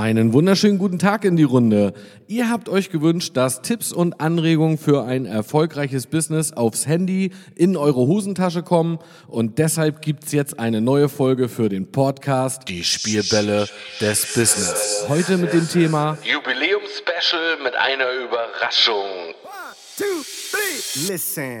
Einen wunderschönen guten Tag in die Runde. Ihr habt euch gewünscht, dass Tipps und Anregungen für ein erfolgreiches Business aufs Handy in eure Hosentasche kommen und deshalb gibt's jetzt eine neue Folge für den Podcast Die Spielbälle des Business. Heute mit dem Thema Jubiläum-Special mit einer Überraschung. One, two, three. Listen.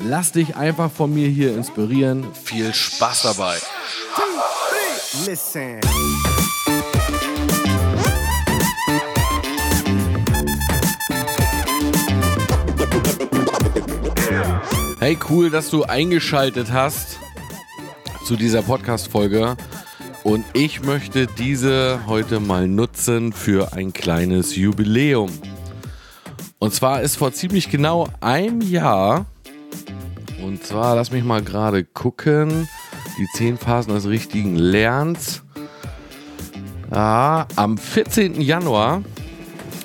Lass dich einfach von mir hier inspirieren. Viel Spaß dabei. Listen. Hey, cool, dass du eingeschaltet hast zu dieser Podcast-Folge. Und ich möchte diese heute mal nutzen für ein kleines Jubiläum. Und zwar ist vor ziemlich genau einem Jahr, und zwar lass mich mal gerade gucken, die zehn Phasen des richtigen Lernens. Ja, am 14. Januar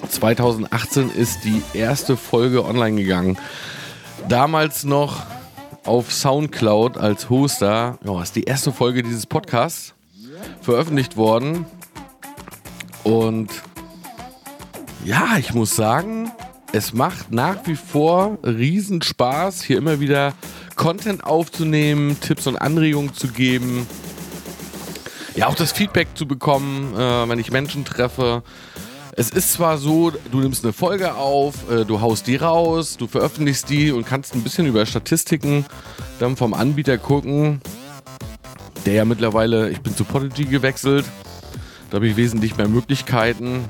2018 ist die erste Folge online gegangen. Damals noch auf Soundcloud als Hoster. Ja, ist die erste Folge dieses Podcasts veröffentlicht worden. Und ja, ich muss sagen, es macht nach wie vor riesen Spaß, hier immer wieder Content aufzunehmen, Tipps und Anregungen zu geben. Ja, auch das Feedback zu bekommen, äh, wenn ich Menschen treffe. Es ist zwar so, du nimmst eine Folge auf, äh, du haust die raus, du veröffentlichst die und kannst ein bisschen über Statistiken dann vom Anbieter gucken, der ja mittlerweile, ich bin zu Podigy gewechselt, da habe ich wesentlich mehr Möglichkeiten.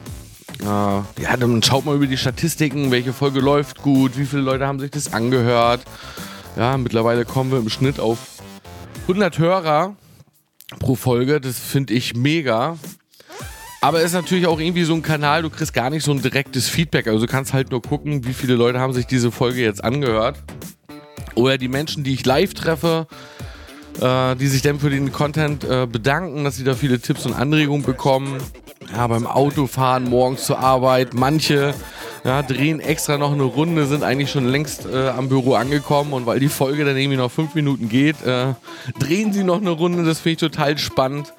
Ja, dann schaut mal über die Statistiken, welche Folge läuft gut, wie viele Leute haben sich das angehört. Ja, mittlerweile kommen wir im Schnitt auf 100 Hörer pro Folge, das finde ich mega. Aber es ist natürlich auch irgendwie so ein Kanal, du kriegst gar nicht so ein direktes Feedback. Also du kannst halt nur gucken, wie viele Leute haben sich diese Folge jetzt angehört. Oder die Menschen, die ich live treffe, äh, die sich dann für den Content äh, bedanken, dass sie da viele Tipps und Anregungen bekommen. Ja, beim Autofahren morgens zur Arbeit. Manche ja, drehen extra noch eine Runde, sind eigentlich schon längst äh, am Büro angekommen und weil die Folge dann irgendwie noch fünf Minuten geht, äh, drehen sie noch eine Runde. Das finde ich total spannend.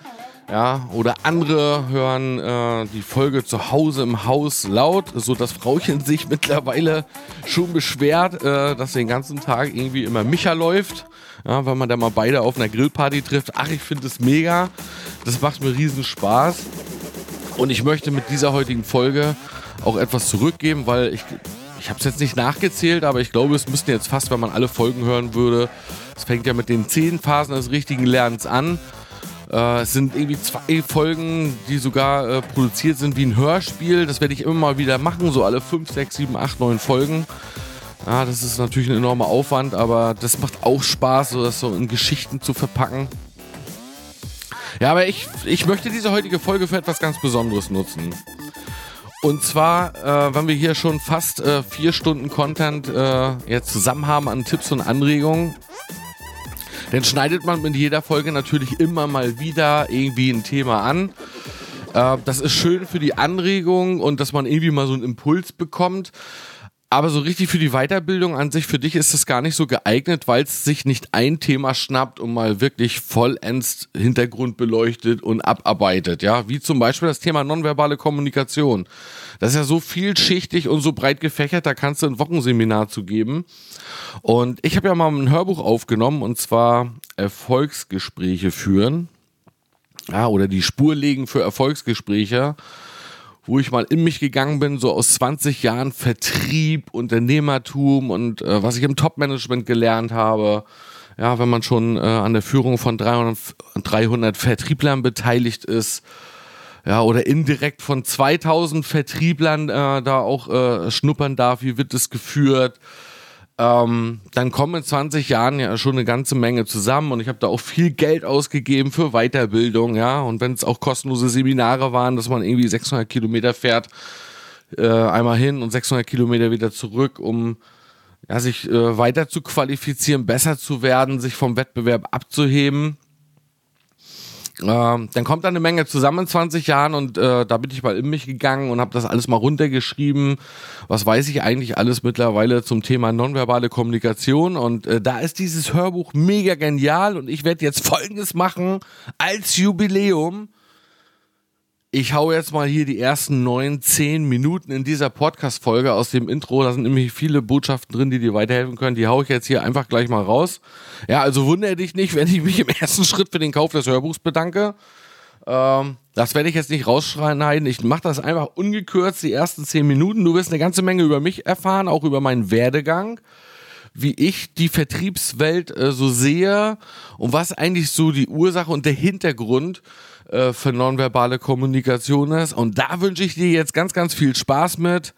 Ja, oder andere hören äh, die Folge zu Hause im Haus laut, so dass Frauchen sich mittlerweile schon beschwert, äh, dass den ganzen Tag irgendwie immer Micha läuft. Ja, weil man da mal beide auf einer Grillparty trifft. Ach, ich finde es mega. Das macht mir riesen Spaß. Und ich möchte mit dieser heutigen Folge auch etwas zurückgeben, weil ich, ich habe es jetzt nicht nachgezählt, aber ich glaube, es müssten jetzt fast, wenn man alle Folgen hören würde, es fängt ja mit den zehn Phasen des richtigen Lernens an. Äh, es sind irgendwie zwei Folgen, die sogar äh, produziert sind wie ein Hörspiel. Das werde ich immer mal wieder machen, so alle fünf, sechs, sieben, acht, neun Folgen. Ja, das ist natürlich ein enormer Aufwand, aber das macht auch Spaß, so das so in Geschichten zu verpacken. Ja, aber ich, ich möchte diese heutige Folge für etwas ganz Besonderes nutzen. Und zwar, äh, wenn wir hier schon fast äh, vier Stunden Content äh, jetzt zusammen haben an Tipps und Anregungen, dann schneidet man mit jeder Folge natürlich immer mal wieder irgendwie ein Thema an. Äh, das ist schön für die Anregung und dass man irgendwie mal so einen Impuls bekommt. Aber so richtig für die Weiterbildung an sich, für dich ist es gar nicht so geeignet, weil es sich nicht ein Thema schnappt und mal wirklich vollends Hintergrund beleuchtet und abarbeitet. Ja, wie zum Beispiel das Thema nonverbale Kommunikation. Das ist ja so vielschichtig und so breit gefächert, da kannst du ein Wochenseminar zu geben. Und ich habe ja mal ein Hörbuch aufgenommen und zwar Erfolgsgespräche führen. Ja, oder die Spur legen für Erfolgsgespräche wo ich mal in mich gegangen bin, so aus 20 Jahren Vertrieb, Unternehmertum und äh, was ich im Top-Management gelernt habe. Ja, wenn man schon äh, an der Führung von 300, 300 Vertrieblern beteiligt ist, ja, oder indirekt von 2000 Vertrieblern äh, da auch äh, schnuppern darf, wie wird es geführt. Ähm, dann kommen in 20 Jahren ja schon eine ganze Menge zusammen und ich habe da auch viel Geld ausgegeben für Weiterbildung, ja. Und wenn es auch kostenlose Seminare waren, dass man irgendwie 600 Kilometer fährt, äh, einmal hin und 600 Kilometer wieder zurück, um ja, sich äh, weiter zu qualifizieren, besser zu werden, sich vom Wettbewerb abzuheben. Ähm, dann kommt da eine Menge zusammen in 20 Jahren und äh, da bin ich mal in mich gegangen und habe das alles mal runtergeschrieben. Was weiß ich eigentlich alles mittlerweile zum Thema nonverbale Kommunikation und äh, da ist dieses Hörbuch mega genial und ich werde jetzt Folgendes machen als Jubiläum ich hau jetzt mal hier die ersten neun, zehn Minuten in dieser Podcast-Folge aus dem Intro. Da sind nämlich viele Botschaften drin, die dir weiterhelfen können. Die hau ich jetzt hier einfach gleich mal raus. Ja, also wundere dich nicht, wenn ich mich im ersten Schritt für den Kauf des Hörbuchs bedanke. Ähm, das werde ich jetzt nicht rausschneiden. Ich mache das einfach ungekürzt, die ersten zehn Minuten. Du wirst eine ganze Menge über mich erfahren, auch über meinen Werdegang wie ich die Vertriebswelt äh, so sehe und was eigentlich so die Ursache und der Hintergrund äh, für nonverbale Kommunikation ist. Und da wünsche ich dir jetzt ganz, ganz viel Spaß mit.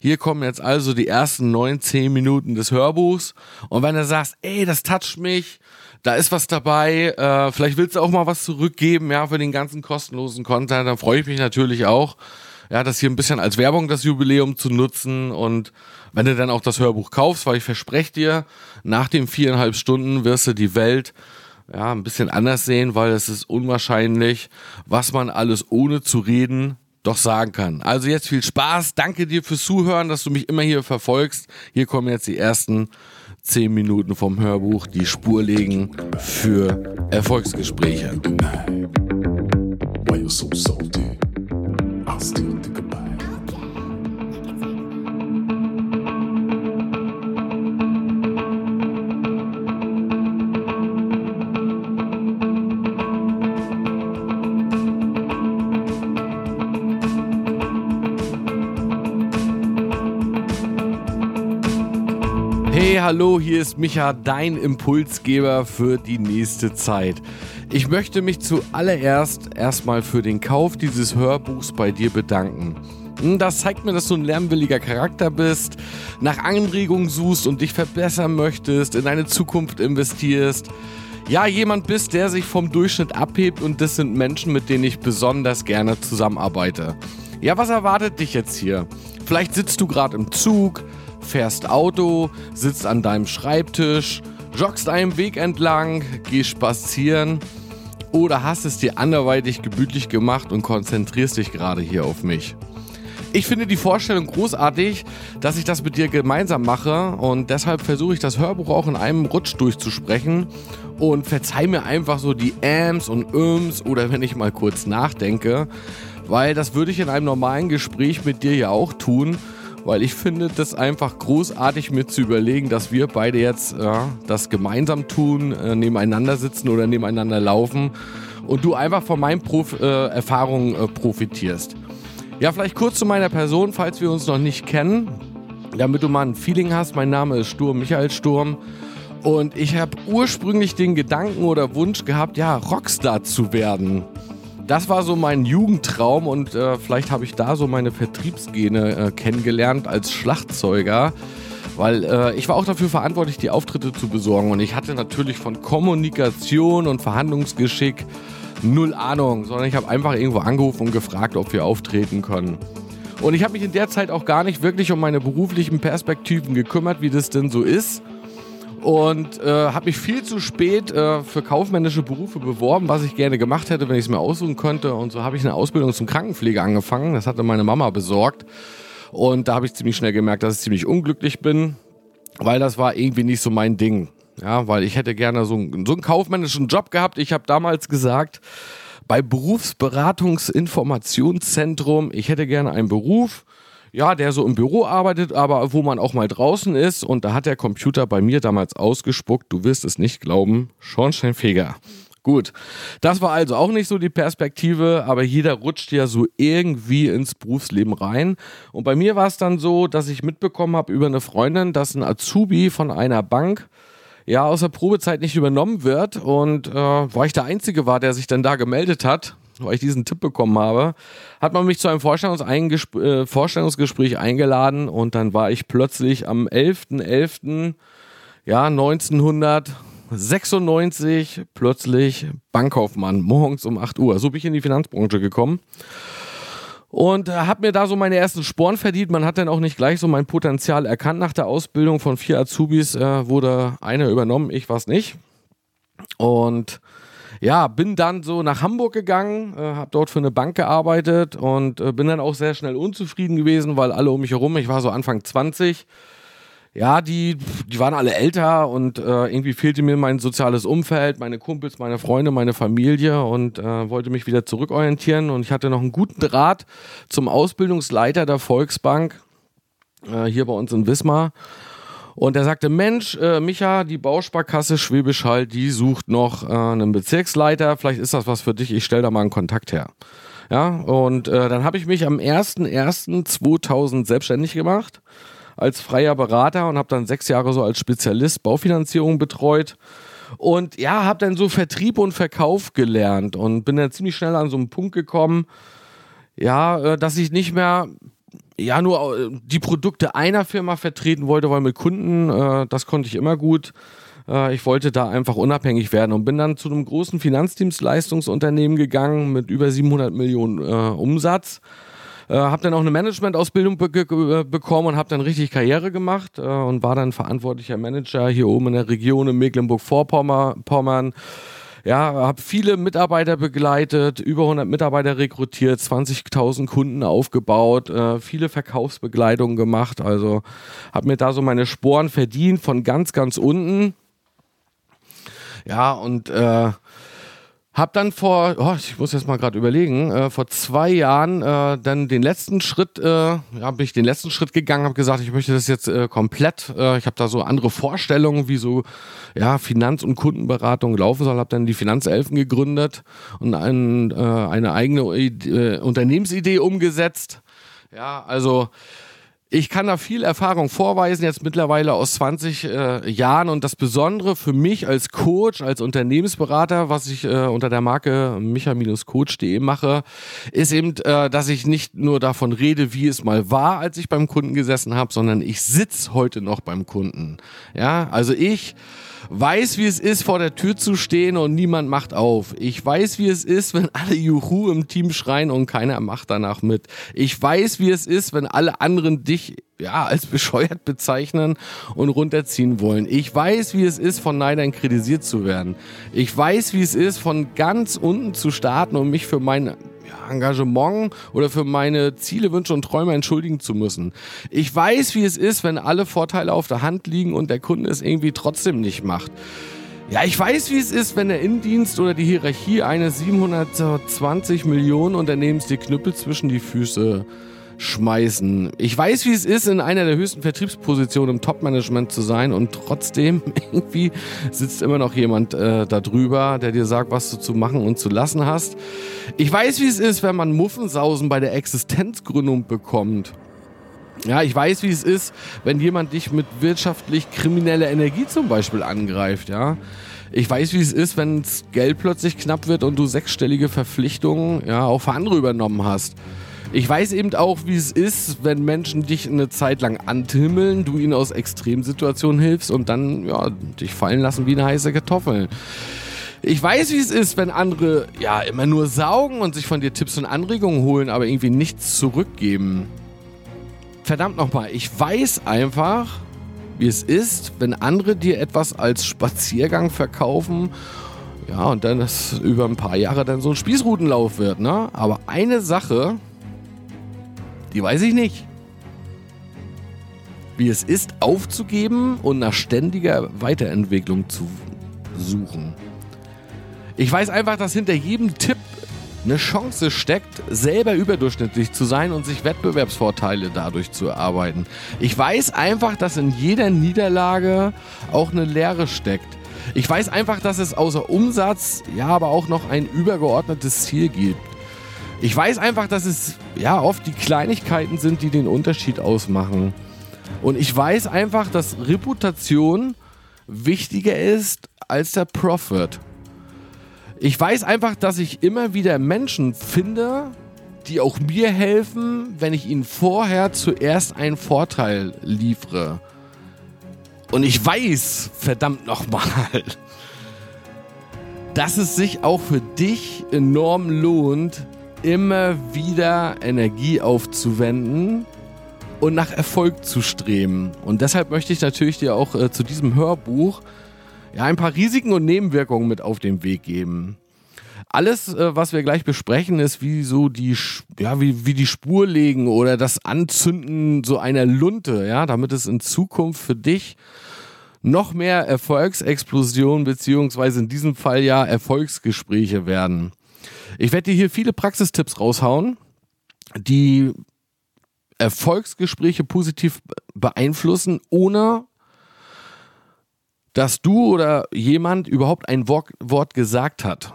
Hier kommen jetzt also die ersten neun, zehn Minuten des Hörbuchs. Und wenn du sagst, ey, das toucht mich, da ist was dabei, äh, vielleicht willst du auch mal was zurückgeben, ja, für den ganzen kostenlosen Content, dann freue ich mich natürlich auch, ja, das hier ein bisschen als Werbung das Jubiläum zu nutzen und wenn du dann auch das Hörbuch kaufst, weil ich verspreche dir, nach den viereinhalb Stunden wirst du die Welt ja, ein bisschen anders sehen, weil es ist unwahrscheinlich, was man alles ohne zu reden doch sagen kann. Also jetzt viel Spaß. Danke dir fürs Zuhören, dass du mich immer hier verfolgst. Hier kommen jetzt die ersten zehn Minuten vom Hörbuch, die Spur legen für Erfolgsgespräche. Why you so salty? I still think about hallo, hier ist Micha, dein Impulsgeber für die nächste Zeit. Ich möchte mich zuallererst erstmal für den Kauf dieses Hörbuchs bei dir bedanken. Hm, das zeigt mir, dass du ein lernwilliger Charakter bist, nach Anregungen suchst und dich verbessern möchtest, in deine Zukunft investierst. Ja, jemand bist, der sich vom Durchschnitt abhebt und das sind Menschen, mit denen ich besonders gerne zusammenarbeite. Ja, was erwartet dich jetzt hier? Vielleicht sitzt du gerade im Zug, fährst Auto, sitzt an deinem Schreibtisch, joggst einen Weg entlang, gehst spazieren oder hast es dir anderweitig gemütlich gemacht und konzentrierst dich gerade hier auf mich. Ich finde die Vorstellung großartig, dass ich das mit dir gemeinsam mache und deshalb versuche ich das Hörbuch auch in einem Rutsch durchzusprechen und verzeih mir einfach so die Ams und Öms oder wenn ich mal kurz nachdenke, weil das würde ich in einem normalen Gespräch mit dir ja auch tun weil ich finde das einfach großartig mir zu überlegen, dass wir beide jetzt äh, das gemeinsam tun, äh, nebeneinander sitzen oder nebeneinander laufen und du einfach von meinen Prof äh, Erfahrungen äh, profitierst. Ja, vielleicht kurz zu meiner Person, falls wir uns noch nicht kennen, damit du mal ein Feeling hast. Mein Name ist Sturm, Michael Sturm. Und ich habe ursprünglich den Gedanken oder Wunsch gehabt, ja, Rockstar zu werden das war so mein Jugendtraum und äh, vielleicht habe ich da so meine Vertriebsgene äh, kennengelernt als Schlagzeuger. Weil äh, ich war auch dafür verantwortlich, die Auftritte zu besorgen. Und ich hatte natürlich von Kommunikation und Verhandlungsgeschick null Ahnung, sondern ich habe einfach irgendwo angerufen und gefragt, ob wir auftreten können. Und ich habe mich in der Zeit auch gar nicht wirklich um meine beruflichen Perspektiven gekümmert, wie das denn so ist und äh, habe mich viel zu spät äh, für kaufmännische Berufe beworben, was ich gerne gemacht hätte, wenn ich es mir aussuchen könnte. Und so habe ich eine Ausbildung zum Krankenpfleger angefangen. Das hatte meine Mama besorgt. Und da habe ich ziemlich schnell gemerkt, dass ich ziemlich unglücklich bin, weil das war irgendwie nicht so mein Ding. Ja, weil ich hätte gerne so, einen, so einen kaufmännischen Job gehabt. Ich habe damals gesagt, bei Berufsberatungsinformationszentrum, ich hätte gerne einen Beruf, ja, der so im Büro arbeitet, aber wo man auch mal draußen ist. Und da hat der Computer bei mir damals ausgespuckt, du wirst es nicht glauben, Schornsteinfeger. Gut, das war also auch nicht so die Perspektive, aber jeder rutscht ja so irgendwie ins Berufsleben rein. Und bei mir war es dann so, dass ich mitbekommen habe über eine Freundin, dass ein Azubi von einer Bank ja aus der Probezeit nicht übernommen wird und äh, weil ich der Einzige war, der sich dann da gemeldet hat, weil ich diesen Tipp bekommen habe, hat man mich zu einem Vorstellungseingesp äh, Vorstellungsgespräch eingeladen und dann war ich plötzlich am 11.11. .11., ja, 1996 plötzlich Bankkaufmann morgens um 8 Uhr. So bin ich in die Finanzbranche gekommen und äh, habe mir da so meine ersten Sporen verdient. Man hat dann auch nicht gleich so mein Potenzial erkannt. Nach der Ausbildung von vier Azubis äh, wurde einer übernommen, ich war nicht. Und ja, bin dann so nach Hamburg gegangen, äh, habe dort für eine Bank gearbeitet und äh, bin dann auch sehr schnell unzufrieden gewesen, weil alle um mich herum, ich war so Anfang 20, ja, die, die waren alle älter und äh, irgendwie fehlte mir mein soziales Umfeld, meine Kumpels, meine Freunde, meine Familie und äh, wollte mich wieder zurückorientieren. Und ich hatte noch einen guten Draht zum Ausbildungsleiter der Volksbank äh, hier bei uns in Wismar. Und er sagte, Mensch, äh, Micha, die Bausparkasse Schwäbisch Hall, die sucht noch äh, einen Bezirksleiter. Vielleicht ist das was für dich. Ich stelle da mal einen Kontakt her. Ja, und äh, dann habe ich mich am 01.01.2000 selbstständig gemacht als freier Berater und habe dann sechs Jahre so als Spezialist Baufinanzierung betreut. Und ja, habe dann so Vertrieb und Verkauf gelernt und bin dann ziemlich schnell an so einen Punkt gekommen, ja, äh, dass ich nicht mehr ja nur äh, die Produkte einer Firma vertreten wollte, weil mit Kunden, äh, das konnte ich immer gut. ich wollte da einfach unabhängig werden und bin dann zu einem großen Finanzdienstleistungsunternehmen gegangen mit über 700 Millionen Umsatz äh, habe dann auch eine Managementausbildung be bekommen und habe dann richtig Karriere gemacht äh, und war dann verantwortlicher Manager hier oben in der Region in Mecklenburg-Vorpommern. Ja, habe viele Mitarbeiter begleitet, über 100 Mitarbeiter rekrutiert, 20.000 Kunden aufgebaut, äh, viele Verkaufsbegleitungen gemacht. Also habe mir da so meine Sporen verdient von ganz, ganz unten. Ja, und äh, hab dann vor, oh, ich muss jetzt mal gerade überlegen, äh, vor zwei Jahren äh, dann den letzten Schritt, äh, ja, bin ich den letzten Schritt gegangen, habe gesagt, ich möchte das jetzt äh, komplett. Äh, ich habe da so andere Vorstellungen, wie so ja Finanz- und Kundenberatung laufen soll. Habe dann die Finanzelfen gegründet und ein, äh, eine eigene äh, Unternehmensidee umgesetzt. Ja, also ich kann da viel Erfahrung vorweisen, jetzt mittlerweile aus 20 äh, Jahren. Und das Besondere für mich als Coach, als Unternehmensberater, was ich äh, unter der Marke micha-coach.de mache, ist eben, äh, dass ich nicht nur davon rede, wie es mal war, als ich beim Kunden gesessen habe, sondern ich sitze heute noch beim Kunden. Ja, also ich weiß, wie es ist, vor der Tür zu stehen und niemand macht auf. Ich weiß, wie es ist, wenn alle Juhu im Team schreien und keiner macht danach mit. Ich weiß, wie es ist, wenn alle anderen dich ja, als bescheuert bezeichnen und runterziehen wollen. Ich weiß, wie es ist, von Neidern kritisiert zu werden. Ich weiß, wie es ist, von ganz unten zu starten und mich für mein ja, Engagement oder für meine Ziele, Wünsche und Träume entschuldigen zu müssen. Ich weiß, wie es ist, wenn alle Vorteile auf der Hand liegen und der Kunde es irgendwie trotzdem nicht macht. Ja, ich weiß, wie es ist, wenn der Innendienst oder die Hierarchie eines 720 Millionen Unternehmens die Knüppel zwischen die Füße schmeißen. Ich weiß, wie es ist, in einer der höchsten Vertriebspositionen im Top-Management zu sein und trotzdem irgendwie sitzt immer noch jemand äh, da drüber, der dir sagt, was du zu machen und zu lassen hast. Ich weiß, wie es ist, wenn man Muffensausen bei der Existenzgründung bekommt. Ja, ich weiß, wie es ist, wenn jemand dich mit wirtschaftlich krimineller Energie zum Beispiel angreift, ja. Ich weiß, wie es ist, wenn das Geld plötzlich knapp wird und du sechsstellige Verpflichtungen ja auch für andere übernommen hast. Ich weiß eben auch, wie es ist, wenn Menschen dich eine Zeit lang antimmeln, du ihnen aus Extremsituationen hilfst und dann ja, dich fallen lassen wie eine heiße Kartoffel. Ich weiß, wie es ist, wenn andere ja immer nur saugen und sich von dir Tipps und Anregungen holen, aber irgendwie nichts zurückgeben. Verdammt nochmal, ich weiß einfach, wie es ist, wenn andere dir etwas als Spaziergang verkaufen ja, und dann das über ein paar Jahre dann so ein Spießrutenlauf wird, ne? Aber eine Sache die weiß ich nicht. Wie es ist, aufzugeben und nach ständiger Weiterentwicklung zu suchen. Ich weiß einfach, dass hinter jedem Tipp eine Chance steckt, selber überdurchschnittlich zu sein und sich Wettbewerbsvorteile dadurch zu erarbeiten. Ich weiß einfach, dass in jeder Niederlage auch eine Lehre steckt. Ich weiß einfach, dass es außer Umsatz ja aber auch noch ein übergeordnetes Ziel gibt. Ich weiß einfach, dass es ja oft die Kleinigkeiten sind, die den Unterschied ausmachen. Und ich weiß einfach, dass Reputation wichtiger ist als der Profit. Ich weiß einfach, dass ich immer wieder Menschen finde, die auch mir helfen, wenn ich ihnen vorher zuerst einen Vorteil liefere. Und ich weiß, verdammt nochmal, dass es sich auch für dich enorm lohnt, immer wieder Energie aufzuwenden und nach Erfolg zu streben. Und deshalb möchte ich natürlich dir auch äh, zu diesem Hörbuch ja, ein paar Risiken und Nebenwirkungen mit auf den Weg geben. Alles, äh, was wir gleich besprechen, ist wie so die, ja, wie, wie die Spur legen oder das Anzünden so einer Lunte, ja, damit es in Zukunft für dich noch mehr Erfolgsexplosionen beziehungsweise in diesem Fall ja Erfolgsgespräche werden. Ich werde dir hier viele Praxistipps raushauen, die Erfolgsgespräche positiv beeinflussen, ohne dass du oder jemand überhaupt ein Wort gesagt hat.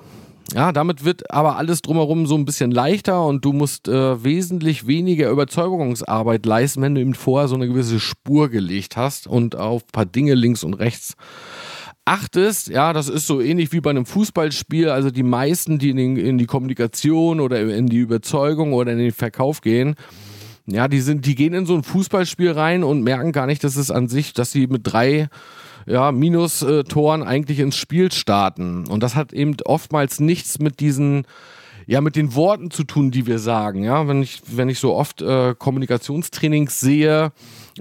Ja, damit wird aber alles drumherum so ein bisschen leichter und du musst äh, wesentlich weniger Überzeugungsarbeit leisten, wenn du eben vorher so eine gewisse Spur gelegt hast und auf ein paar Dinge links und rechts achtest. Ja, das ist so ähnlich wie bei einem Fußballspiel. Also die meisten, die in, den, in die Kommunikation oder in die Überzeugung oder in den Verkauf gehen, ja, die sind, die gehen in so ein Fußballspiel rein und merken gar nicht, dass es an sich, dass sie mit drei ja, Minustoren eigentlich ins Spiel starten. Und das hat eben oftmals nichts mit diesen ja, mit den Worten zu tun, die wir sagen. Ja, wenn ich, wenn ich so oft äh, Kommunikationstrainings sehe,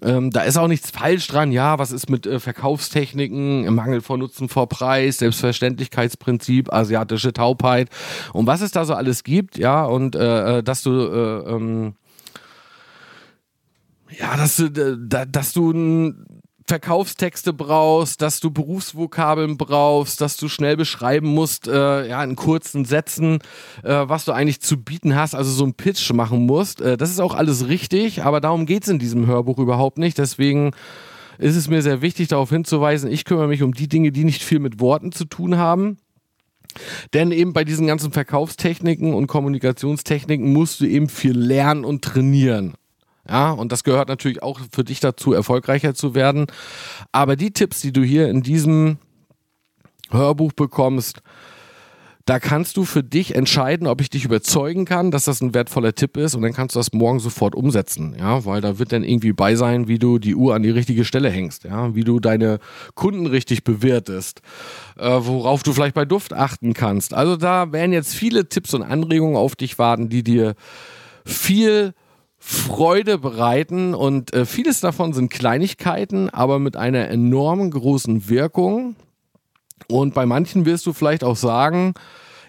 ähm, da ist auch nichts falsch dran. Ja, was ist mit äh, Verkaufstechniken, Mangel von Nutzen vor Preis, Selbstverständlichkeitsprinzip, asiatische Taubheit und was es da so alles gibt. Ja, und äh, äh dass du äh, ähm, ja, dass du, äh, dass du Verkaufstexte brauchst, dass du Berufsvokabeln brauchst, dass du schnell beschreiben musst, äh, ja, in kurzen Sätzen, äh, was du eigentlich zu bieten hast, also so einen Pitch machen musst. Äh, das ist auch alles richtig, aber darum geht es in diesem Hörbuch überhaupt nicht. Deswegen ist es mir sehr wichtig, darauf hinzuweisen, ich kümmere mich um die Dinge, die nicht viel mit Worten zu tun haben. Denn eben bei diesen ganzen Verkaufstechniken und Kommunikationstechniken musst du eben viel lernen und trainieren. Ja, und das gehört natürlich auch für dich dazu, erfolgreicher zu werden. Aber die Tipps, die du hier in diesem Hörbuch bekommst, da kannst du für dich entscheiden, ob ich dich überzeugen kann, dass das ein wertvoller Tipp ist und dann kannst du das morgen sofort umsetzen, ja, weil da wird dann irgendwie bei sein, wie du die Uhr an die richtige Stelle hängst, ja, wie du deine Kunden richtig bewertest, äh, worauf du vielleicht bei Duft achten kannst. Also da werden jetzt viele Tipps und Anregungen auf dich warten, die dir viel Freude bereiten und äh, vieles davon sind Kleinigkeiten, aber mit einer enormen großen Wirkung. Und bei manchen wirst du vielleicht auch sagen,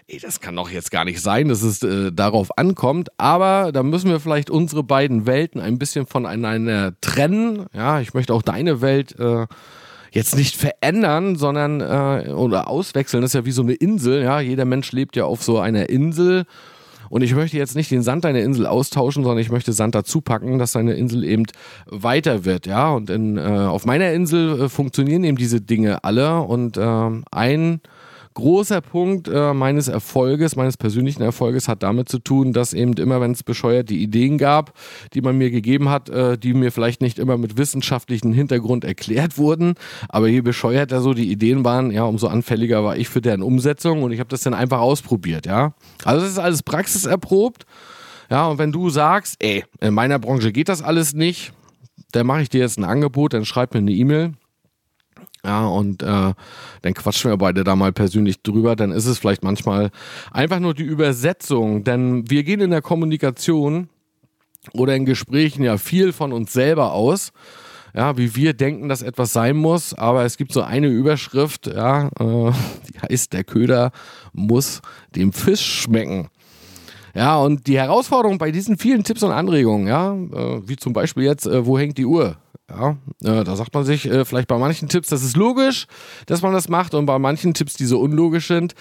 ey, das kann doch jetzt gar nicht sein, dass es äh, darauf ankommt, aber da müssen wir vielleicht unsere beiden Welten ein bisschen voneinander trennen. Ja, ich möchte auch deine Welt äh, jetzt nicht verändern, sondern äh, oder auswechseln. Das ist ja wie so eine Insel. Ja, jeder Mensch lebt ja auf so einer Insel und ich möchte jetzt nicht den Sand deiner Insel austauschen, sondern ich möchte Sand dazu packen, dass deine Insel eben weiter wird. Ja, und in, äh, auf meiner Insel äh, funktionieren eben diese Dinge alle. Und äh, ein großer Punkt äh, meines Erfolges, meines persönlichen Erfolges hat damit zu tun, dass eben immer, wenn es bescheuerte Ideen gab, die man mir gegeben hat, äh, die mir vielleicht nicht immer mit wissenschaftlichem Hintergrund erklärt wurden, aber je bescheuerter so die Ideen waren, ja, umso anfälliger war ich für deren Umsetzung und ich habe das dann einfach ausprobiert, ja. Also das ist alles praxiserprobt. Ja, und wenn du sagst, ey, in meiner Branche geht das alles nicht, dann mache ich dir jetzt ein Angebot, dann schreib mir eine E-Mail ja, und äh, dann quatschen wir beide da mal persönlich drüber. Dann ist es vielleicht manchmal einfach nur die Übersetzung. Denn wir gehen in der Kommunikation oder in Gesprächen ja viel von uns selber aus. Ja, wie wir denken, dass etwas sein muss. Aber es gibt so eine Überschrift, ja, äh, die heißt, der Köder muss dem Fisch schmecken. Ja, und die Herausforderung bei diesen vielen Tipps und Anregungen, ja, äh, wie zum Beispiel jetzt, äh, wo hängt die Uhr? Ja, äh, da sagt man sich äh, vielleicht bei manchen Tipps, das ist logisch, dass man das macht und bei manchen Tipps, die so unlogisch sind,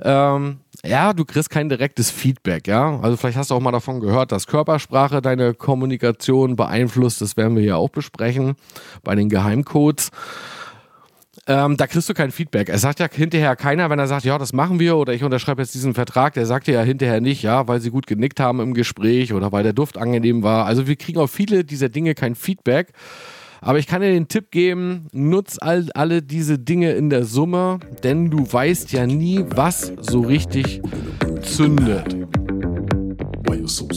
ähm, ja, du kriegst kein direktes Feedback, ja. Also vielleicht hast du auch mal davon gehört, dass Körpersprache deine Kommunikation beeinflusst. Das werden wir hier auch besprechen bei den Geheimcodes. Ähm, da kriegst du kein Feedback. Es sagt ja hinterher keiner, wenn er sagt, ja, das machen wir oder ich unterschreibe jetzt diesen Vertrag, der sagt ja hinterher nicht, ja, weil sie gut genickt haben im Gespräch oder weil der Duft angenehm war. Also wir kriegen auf viele dieser Dinge kein Feedback. Aber ich kann dir den Tipp geben, nutz all, alle diese Dinge in der Summe, denn du weißt ja nie, was so richtig zündet. So,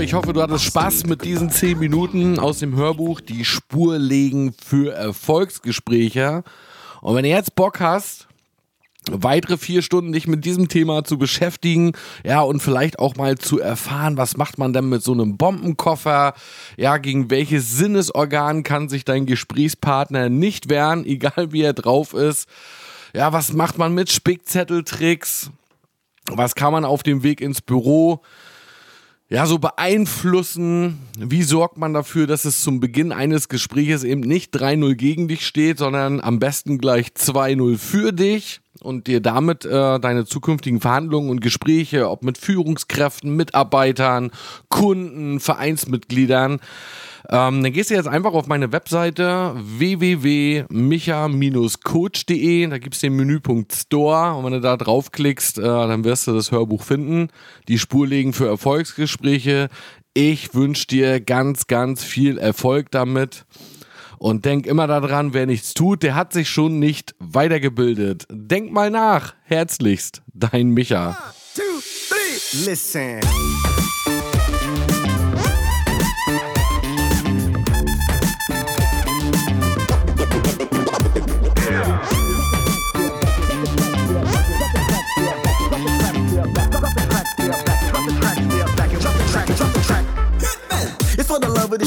ich hoffe, du hattest Spaß mit diesen 10 Minuten aus dem Hörbuch Die Spur legen für Erfolgsgespräche. Und wenn du jetzt Bock hast, weitere vier Stunden dich mit diesem Thema zu beschäftigen, ja, und vielleicht auch mal zu erfahren, was macht man denn mit so einem Bombenkoffer, ja, gegen welches Sinnesorgan kann sich dein Gesprächspartner nicht wehren, egal wie er drauf ist, ja, was macht man mit Spickzetteltricks, was kann man auf dem Weg ins Büro ja, so beeinflussen? Wie sorgt man dafür, dass es zum Beginn eines Gespräches eben nicht 3-0 gegen dich steht, sondern am besten gleich 2-0 für dich und dir damit äh, deine zukünftigen Verhandlungen und Gespräche, ob mit Führungskräften, Mitarbeitern, Kunden, Vereinsmitgliedern, ähm, dann gehst du jetzt einfach auf meine Webseite www.micha-coach.de. Da gibt es den Menüpunkt Store. Und wenn du da draufklickst, äh, dann wirst du das Hörbuch finden. Die Spur legen für Erfolgsgespräche. Ich wünsche dir ganz, ganz viel Erfolg damit. Und denk immer daran, wer nichts tut, der hat sich schon nicht weitergebildet. Denk mal nach. Herzlichst, dein Micha. One, two, three. Listen.